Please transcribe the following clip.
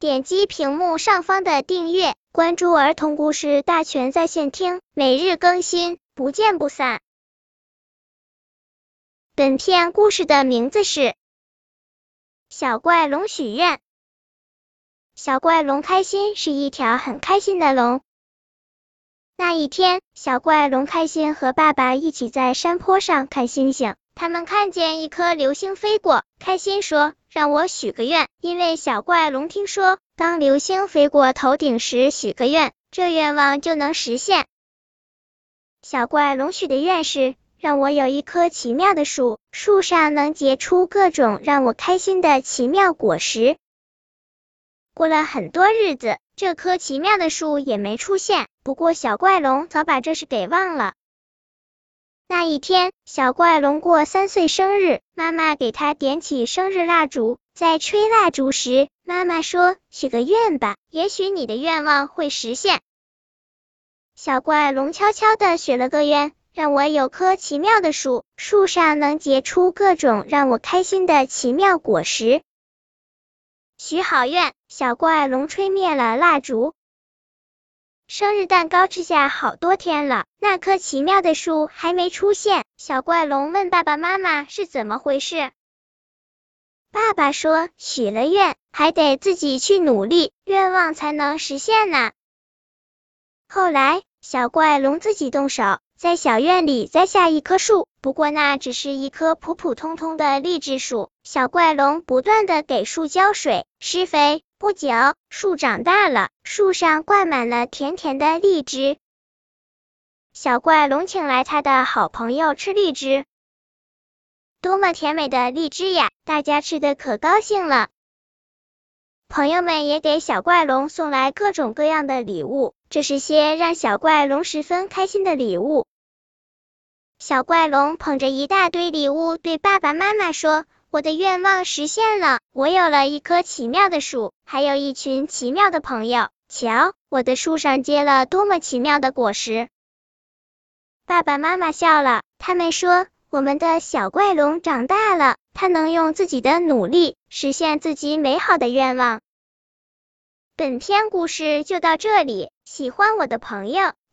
点击屏幕上方的订阅，关注儿童故事大全在线听，每日更新，不见不散。本片故事的名字是《小怪龙许愿》。小怪龙开心是一条很开心的龙。那一天，小怪龙开心和爸爸一起在山坡上看星星。他们看见一颗流星飞过，开心说：“让我许个愿。”因为小怪龙听说，当流星飞过头顶时许个愿，这愿望就能实现。小怪龙许的愿是：让我有一棵奇妙的树，树上能结出各种让我开心的奇妙果实。过了很多日子，这棵奇妙的树也没出现。不过，小怪龙早把这事给忘了。那一天，小怪龙过三岁生日，妈妈给他点起生日蜡烛，在吹蜡烛时，妈妈说：“许个愿吧，也许你的愿望会实现。”小怪龙悄悄的许了个愿，让我有棵奇妙的树，树上能结出各种让我开心的奇妙果实。许好愿，小怪龙吹灭了蜡烛。生日蛋糕吃下好多天了，那棵奇妙的树还没出现。小怪龙问爸爸妈妈是怎么回事。爸爸说，许了愿还得自己去努力，愿望才能实现呢。后来，小怪龙自己动手。在小院里栽下一棵树，不过那只是一棵普普通通的荔枝树。小怪龙不断的给树浇水、施肥，不久树长大了，树上挂满了甜甜的荔枝。小怪龙请来他的好朋友吃荔枝，多么甜美的荔枝呀！大家吃的可高兴了。朋友们也给小怪龙送来各种各样的礼物，这是些让小怪龙十分开心的礼物。小怪龙捧着一大堆礼物，对爸爸妈妈说：“我的愿望实现了，我有了一棵奇妙的树，还有一群奇妙的朋友。瞧，我的树上结了多么奇妙的果实！”爸爸妈妈笑了，他们说：“我们的小怪龙长大了。”他能用自己的努力实现自己美好的愿望。本篇故事就到这里，喜欢我的朋友